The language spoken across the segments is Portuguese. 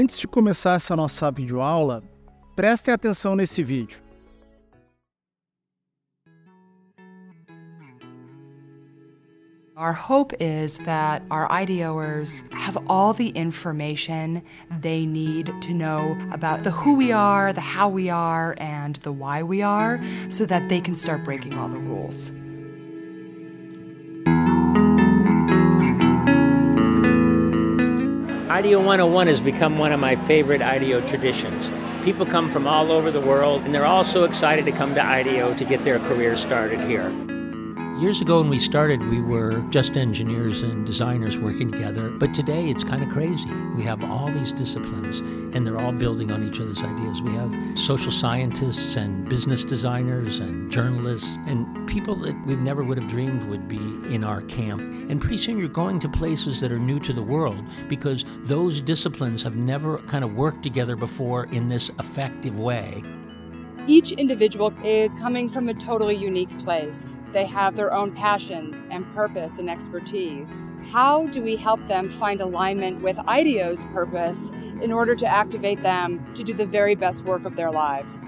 Antes de começar essa nossa videoaula, prestem atenção nesse vídeo. Our hope is that our IDOers have all the information they need to know about the who we are, the how we are, and the why we are so that they can start breaking all the rules. IDEO 101 has become one of my favorite IDEO traditions. People come from all over the world and they're all so excited to come to IDEO to get their career started here. Years ago, when we started, we were just engineers and designers working together. But today, it's kind of crazy. We have all these disciplines, and they're all building on each other's ideas. We have social scientists and business designers and journalists and people that we never would have dreamed would be in our camp. And pretty soon, you're going to places that are new to the world because those disciplines have never kind of worked together before in this effective way. Each individual is coming from a totally unique place. They have their own passions and purpose and expertise. How do we help them find alignment with IDEO's purpose in order to activate them to do the very best work of their lives?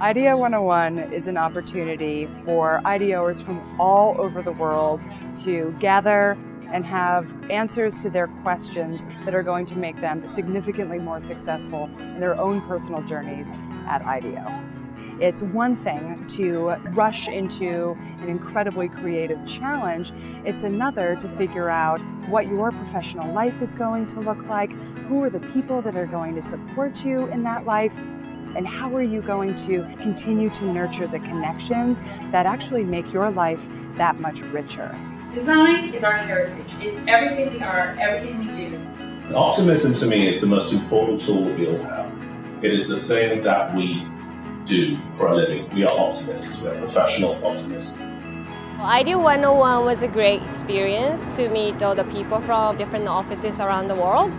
IDEO 101 is an opportunity for IDOers from all over the world to gather and have answers to their questions that are going to make them significantly more successful in their own personal journeys at IDEO. It's one thing to rush into an incredibly creative challenge. It's another to figure out what your professional life is going to look like, who are the people that are going to support you in that life, and how are you going to continue to nurture the connections that actually make your life that much richer. Design is our heritage. It's everything we are, everything we do. Optimism to me is the most important tool we all have. It is the thing that we do for a living. We are optimists. We are professional optimists. Well, IDEO 101 was a great experience to meet all the people from different offices around the world.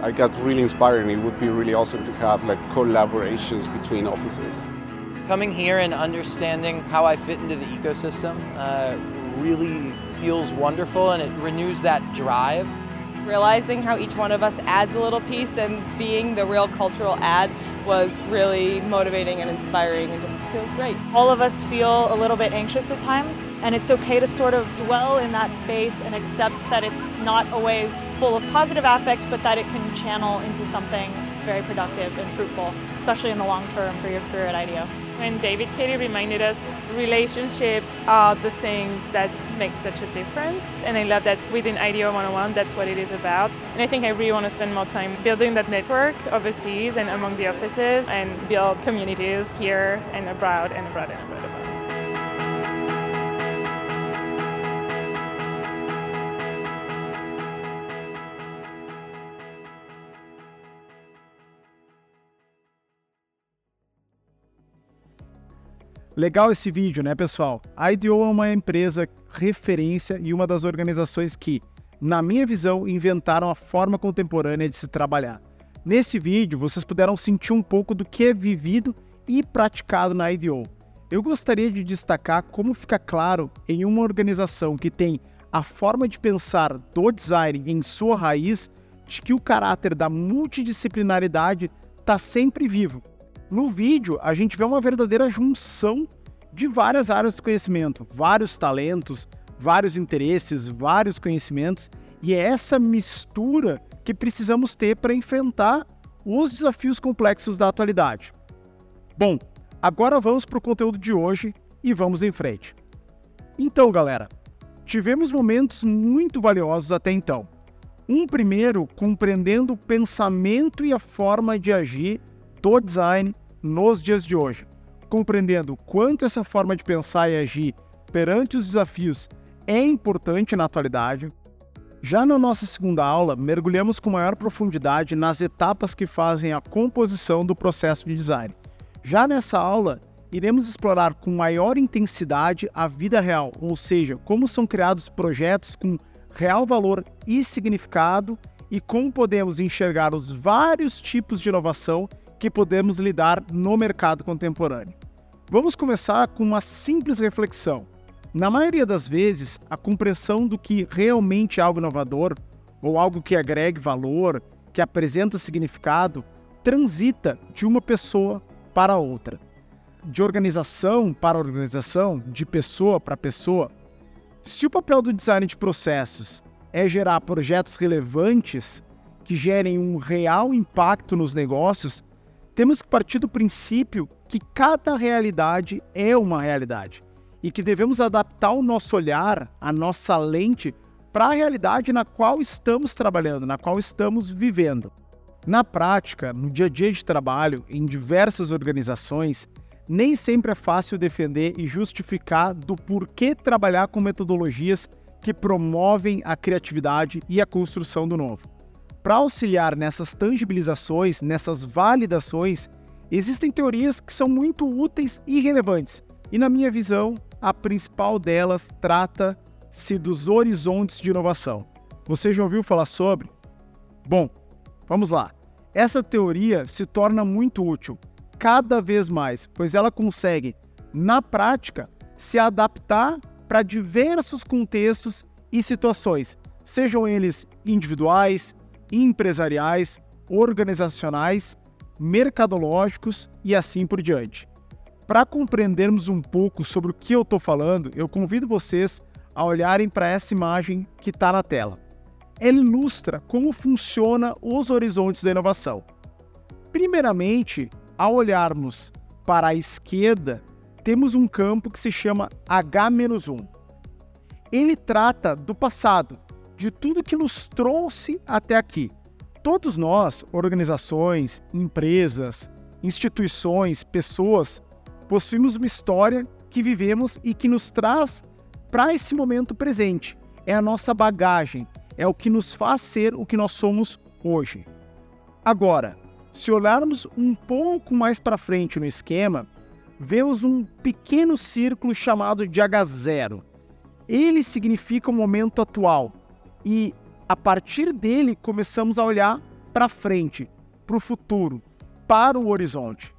I got really inspired and it would be really awesome to have like collaborations between offices. Coming here and understanding how I fit into the ecosystem uh, really feels wonderful and it renews that drive realizing how each one of us adds a little piece and being the real cultural ad was really motivating and inspiring and just feels great. All of us feel a little bit anxious at times, and it's okay to sort of dwell in that space and accept that it's not always full of positive affect, but that it can channel into something very productive and fruitful, especially in the long term for your career at IDEO. When David Katie reminded us relationship are the things that make such a difference. And I love that within IDEO 101, that's what it is about. And I think I really want to spend more time building that network overseas and among the offices and build communities here and abroad and abroad and abroad. abroad. Legal esse vídeo, né, pessoal? A IDEO é uma empresa referência e uma das organizações que, na minha visão, inventaram a forma contemporânea de se trabalhar. Nesse vídeo, vocês puderam sentir um pouco do que é vivido e praticado na IDEO. Eu gostaria de destacar como fica claro em uma organização que tem a forma de pensar do design em sua raiz, de que o caráter da multidisciplinaridade está sempre vivo no vídeo, a gente vê uma verdadeira junção de várias áreas do conhecimento, vários talentos, vários interesses, vários conhecimentos, e é essa mistura que precisamos ter para enfrentar os desafios complexos da atualidade. Bom, agora vamos para o conteúdo de hoje e vamos em frente. Então, galera, tivemos momentos muito valiosos até então. Um primeiro compreendendo o pensamento e a forma de agir do design nos dias de hoje, compreendendo quanto essa forma de pensar e agir perante os desafios é importante na atualidade. Já na nossa segunda aula, mergulhamos com maior profundidade nas etapas que fazem a composição do processo de design. Já nessa aula, iremos explorar com maior intensidade a vida real, ou seja, como são criados projetos com real valor e significado e como podemos enxergar os vários tipos de inovação que podemos lidar no mercado contemporâneo. Vamos começar com uma simples reflexão. Na maioria das vezes, a compreensão do que realmente é algo inovador ou algo que agregue valor que apresenta significado, transita de uma pessoa para outra. De organização para organização, de pessoa para pessoa. Se o papel do design de processos é gerar projetos relevantes que gerem um real impacto nos negócios, temos que partir do princípio que cada realidade é uma realidade e que devemos adaptar o nosso olhar, a nossa lente, para a realidade na qual estamos trabalhando, na qual estamos vivendo. Na prática, no dia a dia de trabalho, em diversas organizações, nem sempre é fácil defender e justificar do porquê trabalhar com metodologias que promovem a criatividade e a construção do novo. Para auxiliar nessas tangibilizações, nessas validações, existem teorias que são muito úteis e relevantes. E na minha visão, a principal delas trata-se dos horizontes de inovação. Você já ouviu falar sobre? Bom, vamos lá. Essa teoria se torna muito útil cada vez mais, pois ela consegue, na prática, se adaptar para diversos contextos e situações, sejam eles individuais, empresariais, organizacionais, mercadológicos e assim por diante. Para compreendermos um pouco sobre o que eu estou falando, eu convido vocês a olharem para essa imagem que está na tela. Ela ilustra como funciona os horizontes da inovação. Primeiramente, ao olharmos para a esquerda, temos um campo que se chama H-1. Ele trata do passado, de tudo que nos trouxe até aqui. Todos nós, organizações, empresas, instituições, pessoas, possuímos uma história que vivemos e que nos traz para esse momento presente. É a nossa bagagem, é o que nos faz ser o que nós somos hoje. Agora, se olharmos um pouco mais para frente no esquema, vemos um pequeno círculo chamado de H0. Ele significa o momento atual, e a partir dele começamos a olhar para frente, para o futuro, para o horizonte.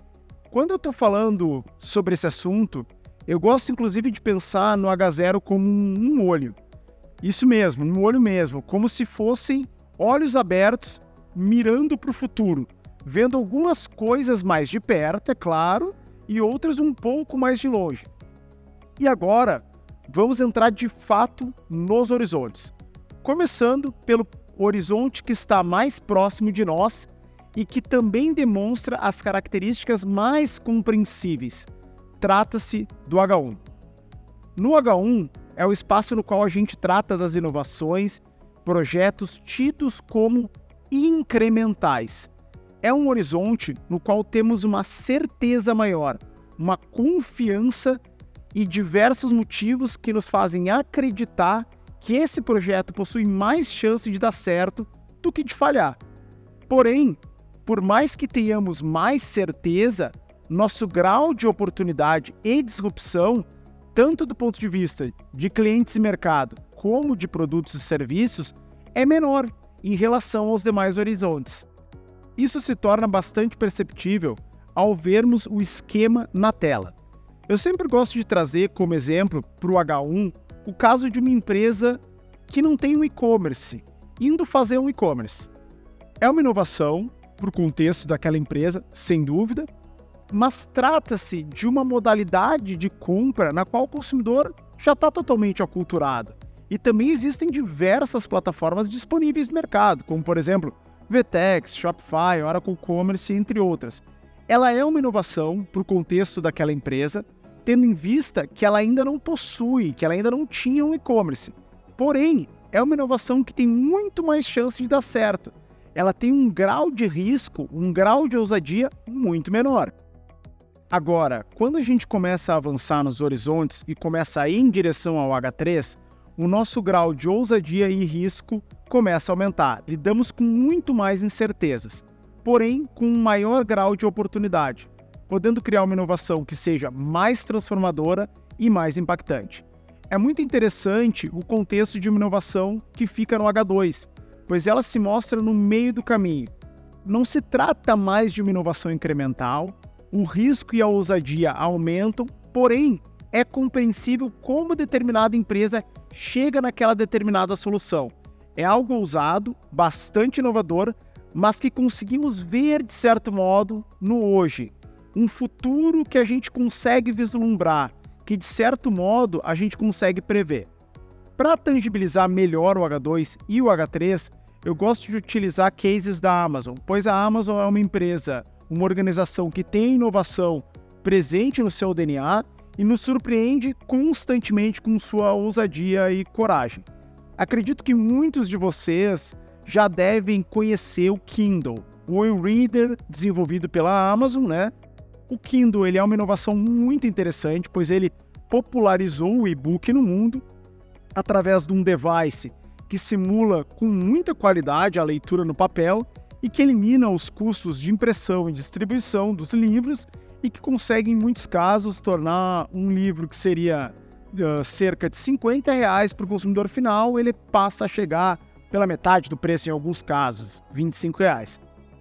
Quando eu estou falando sobre esse assunto, eu gosto inclusive de pensar no H0 como um olho. Isso mesmo, um olho mesmo, como se fossem olhos abertos mirando para o futuro, vendo algumas coisas mais de perto, é claro, e outras um pouco mais de longe. E agora, vamos entrar de fato nos horizontes começando pelo horizonte que está mais próximo de nós e que também demonstra as características mais compreensíveis. Trata-se do H1. No H1 é o espaço no qual a gente trata das inovações, projetos tidos como incrementais. É um horizonte no qual temos uma certeza maior, uma confiança e diversos motivos que nos fazem acreditar que esse projeto possui mais chance de dar certo do que de falhar. Porém, por mais que tenhamos mais certeza, nosso grau de oportunidade e disrupção, tanto do ponto de vista de clientes e mercado, como de produtos e serviços, é menor em relação aos demais horizontes. Isso se torna bastante perceptível ao vermos o esquema na tela. Eu sempre gosto de trazer como exemplo para o H1 o caso de uma empresa que não tem um e-commerce indo fazer um e-commerce. É uma inovação para o contexto daquela empresa, sem dúvida, mas trata-se de uma modalidade de compra na qual o consumidor já está totalmente aculturado. E também existem diversas plataformas disponíveis no mercado, como por exemplo Vtex, Shopify, Oracle Commerce, entre outras. Ela é uma inovação para o contexto daquela empresa, tendo em vista que ela ainda não possui, que ela ainda não tinha um e-commerce. Porém, é uma inovação que tem muito mais chance de dar certo. Ela tem um grau de risco, um grau de ousadia muito menor. Agora, quando a gente começa a avançar nos horizontes e começa a ir em direção ao H3, o nosso grau de ousadia e risco começa a aumentar. Lidamos com muito mais incertezas, porém com um maior grau de oportunidade podendo criar uma inovação que seja mais transformadora e mais impactante. É muito interessante o contexto de uma inovação que fica no H2, pois ela se mostra no meio do caminho. Não se trata mais de uma inovação incremental, o risco e a ousadia aumentam, porém é compreensível como determinada empresa chega naquela determinada solução. É algo ousado, bastante inovador, mas que conseguimos ver de certo modo no hoje, um futuro que a gente consegue vislumbrar, que de certo modo a gente consegue prever. Para tangibilizar melhor o H2 e o H3, eu gosto de utilizar cases da Amazon, pois a Amazon é uma empresa, uma organização que tem inovação presente no seu DNA e nos surpreende constantemente com sua ousadia e coragem. Acredito que muitos de vocês já devem conhecer o Kindle, o e-reader desenvolvido pela Amazon, né? O Kindle ele é uma inovação muito interessante, pois ele popularizou o e-book no mundo através de um device que simula com muita qualidade a leitura no papel e que elimina os custos de impressão e distribuição dos livros e que consegue, em muitos casos, tornar um livro que seria uh, cerca de 50 reais para o consumidor final, ele passa a chegar pela metade do preço em alguns casos, 25 reais.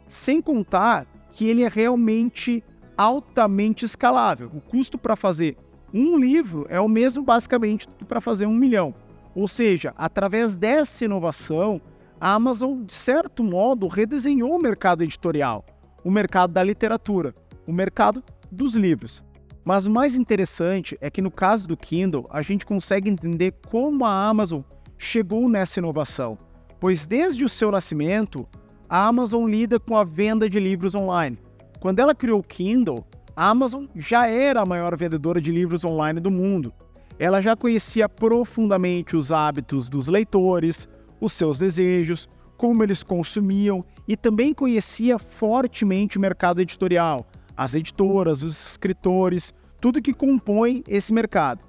Sem contar que ele é realmente altamente escalável. O custo para fazer um livro é o mesmo basicamente do que para fazer um milhão. Ou seja, através dessa inovação, a Amazon, de certo modo, redesenhou o mercado editorial, o mercado da literatura, o mercado dos livros. Mas o mais interessante é que no caso do Kindle, a gente consegue entender como a Amazon chegou nessa inovação, pois desde o seu nascimento, a Amazon lida com a venda de livros online. Quando ela criou o Kindle, a Amazon já era a maior vendedora de livros online do mundo. Ela já conhecia profundamente os hábitos dos leitores, os seus desejos, como eles consumiam e também conhecia fortemente o mercado editorial, as editoras, os escritores, tudo que compõe esse mercado.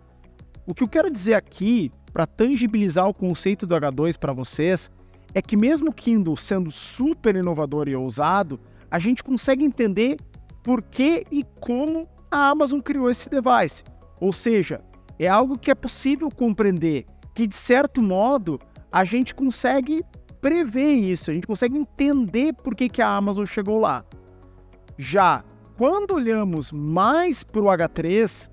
O que eu quero dizer aqui, para tangibilizar o conceito do H2 para vocês, é que mesmo o Kindle sendo super inovador e ousado, a gente consegue entender por que e como a Amazon criou esse device. Ou seja, é algo que é possível compreender, que de certo modo a gente consegue prever isso, a gente consegue entender por que, que a Amazon chegou lá. Já quando olhamos mais para o H3,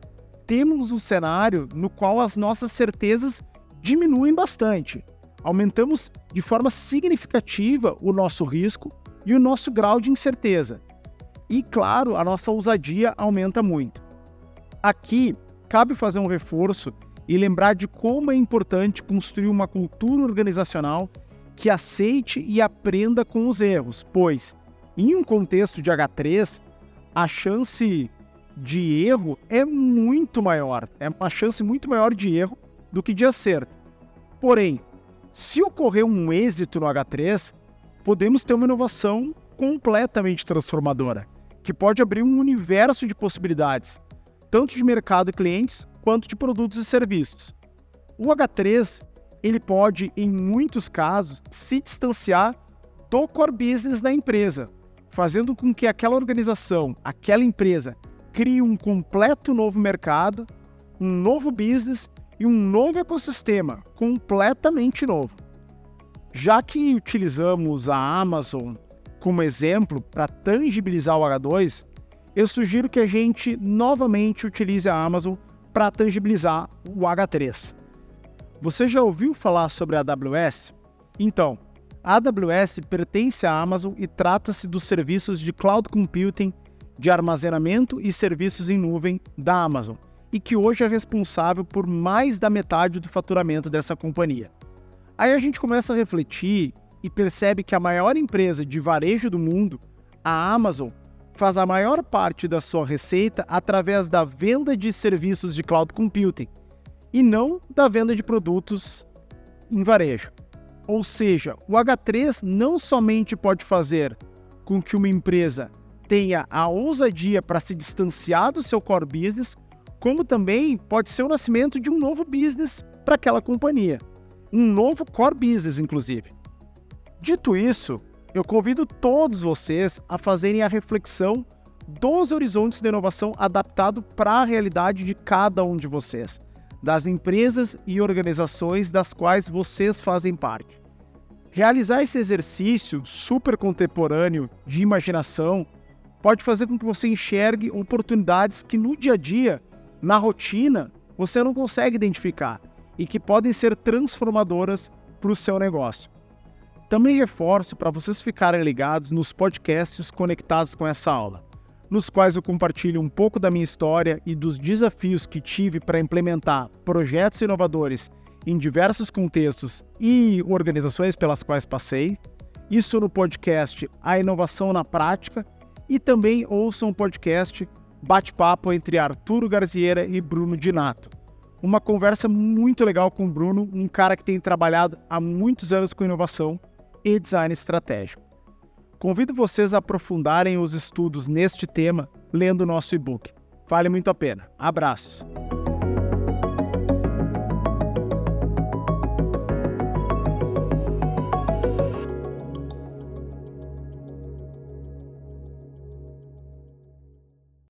temos um cenário no qual as nossas certezas diminuem bastante. Aumentamos de forma significativa o nosso risco e o nosso grau de incerteza. E, claro, a nossa ousadia aumenta muito. Aqui, cabe fazer um reforço e lembrar de como é importante construir uma cultura organizacional que aceite e aprenda com os erros, pois, em um contexto de H3, a chance de erro é muito maior. É uma chance muito maior de erro do que de acerto. Porém, se ocorrer um êxito no H3, podemos ter uma inovação completamente transformadora, que pode abrir um universo de possibilidades, tanto de mercado e clientes quanto de produtos e serviços. O H3 ele pode, em muitos casos, se distanciar do core business da empresa, fazendo com que aquela organização, aquela empresa, crie um completo novo mercado, um novo business e um novo ecossistema completamente novo. Já que utilizamos a Amazon como exemplo para tangibilizar o H2, eu sugiro que a gente novamente utilize a Amazon para tangibilizar o H3. Você já ouviu falar sobre a AWS? Então, a AWS pertence à Amazon e trata-se dos serviços de cloud computing, de armazenamento e serviços em nuvem da Amazon, e que hoje é responsável por mais da metade do faturamento dessa companhia. Aí a gente começa a refletir e percebe que a maior empresa de varejo do mundo, a Amazon, faz a maior parte da sua receita através da venda de serviços de cloud computing e não da venda de produtos em varejo. Ou seja, o H3 não somente pode fazer com que uma empresa tenha a ousadia para se distanciar do seu core business, como também pode ser o nascimento de um novo business para aquela companhia. Um novo core business, inclusive. Dito isso, eu convido todos vocês a fazerem a reflexão dos horizontes de inovação adaptado para a realidade de cada um de vocês, das empresas e organizações das quais vocês fazem parte. Realizar esse exercício super contemporâneo de imaginação pode fazer com que você enxergue oportunidades que no dia a dia, na rotina, você não consegue identificar e que podem ser transformadoras para o seu negócio. Também reforço para vocês ficarem ligados nos podcasts conectados com essa aula, nos quais eu compartilho um pouco da minha história e dos desafios que tive para implementar projetos inovadores em diversos contextos e organizações pelas quais passei. Isso no podcast A Inovação na Prática e também ouçam um podcast Bate-Papo entre Arturo Garziera e Bruno Dinato. Uma conversa muito legal com o Bruno, um cara que tem trabalhado há muitos anos com inovação e design estratégico. Convido vocês a aprofundarem os estudos neste tema lendo nosso e-book. Vale muito a pena. Abraços!